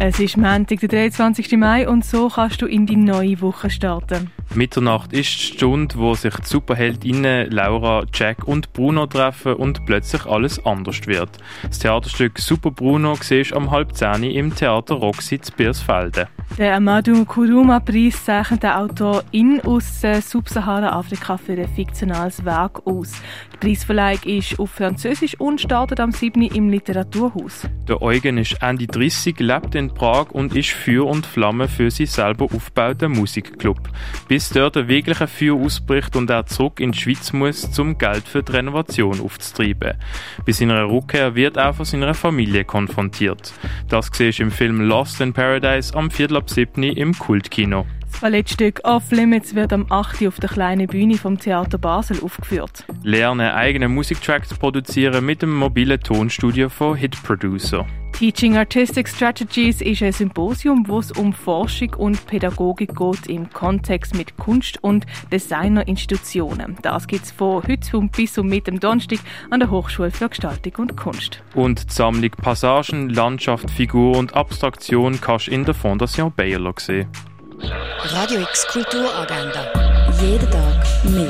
Es ist Montag, der 23. Mai und so kannst du in die neue Woche starten. Mitternacht ist die Stunde, wo sich die Superheldinnen Laura, Jack und Bruno treffen und plötzlich alles anders wird. Das Theaterstück Super Bruno siehst am halb zehn im Theater Roxy zu Biersfelden. Der Amadou Kuruma-Preis zeichnet der Autor in aus Subsahara-Afrika für ein fiktionales Werk aus. Die Preisverleihung ist auf Französisch und startet am 7. im Literaturhaus. Der Eugen ist Ende 30, lebt in Prag und ist Feuer und Flamme für sich selber aufgebauten Musikclub. Bis dort ein wirklicher Feuer ausbricht und er zurück in die Schweiz muss, um Geld für die Renovation aufzutreiben. Bei seiner Rückkehr wird er von seiner Familie konfrontiert. Das siehst du im Film Lost in Paradise am Viertel ab 7. im Kultkino. Das Ballettstück Off Limits wird am 8. auf der kleinen Bühne vom Theater Basel aufgeführt. Lerne eigene Musiktracks zu produzieren mit dem mobilen Tonstudio von Hit Producer. Teaching Artistic Strategies ist ein Symposium, wo es um Forschung und Pädagogik geht im Kontext mit Kunst- und Designerinstitutionen. Das gibt es von heute bis und mit dem Donnerstag an der Hochschule für Gestaltung und Kunst. Und die Sammlung Passagen, Landschaft, Figur und Abstraktion kannst du in der Fondation Bayerlo sehen. Radio X Kulturagenda. Jeden Tag mehr.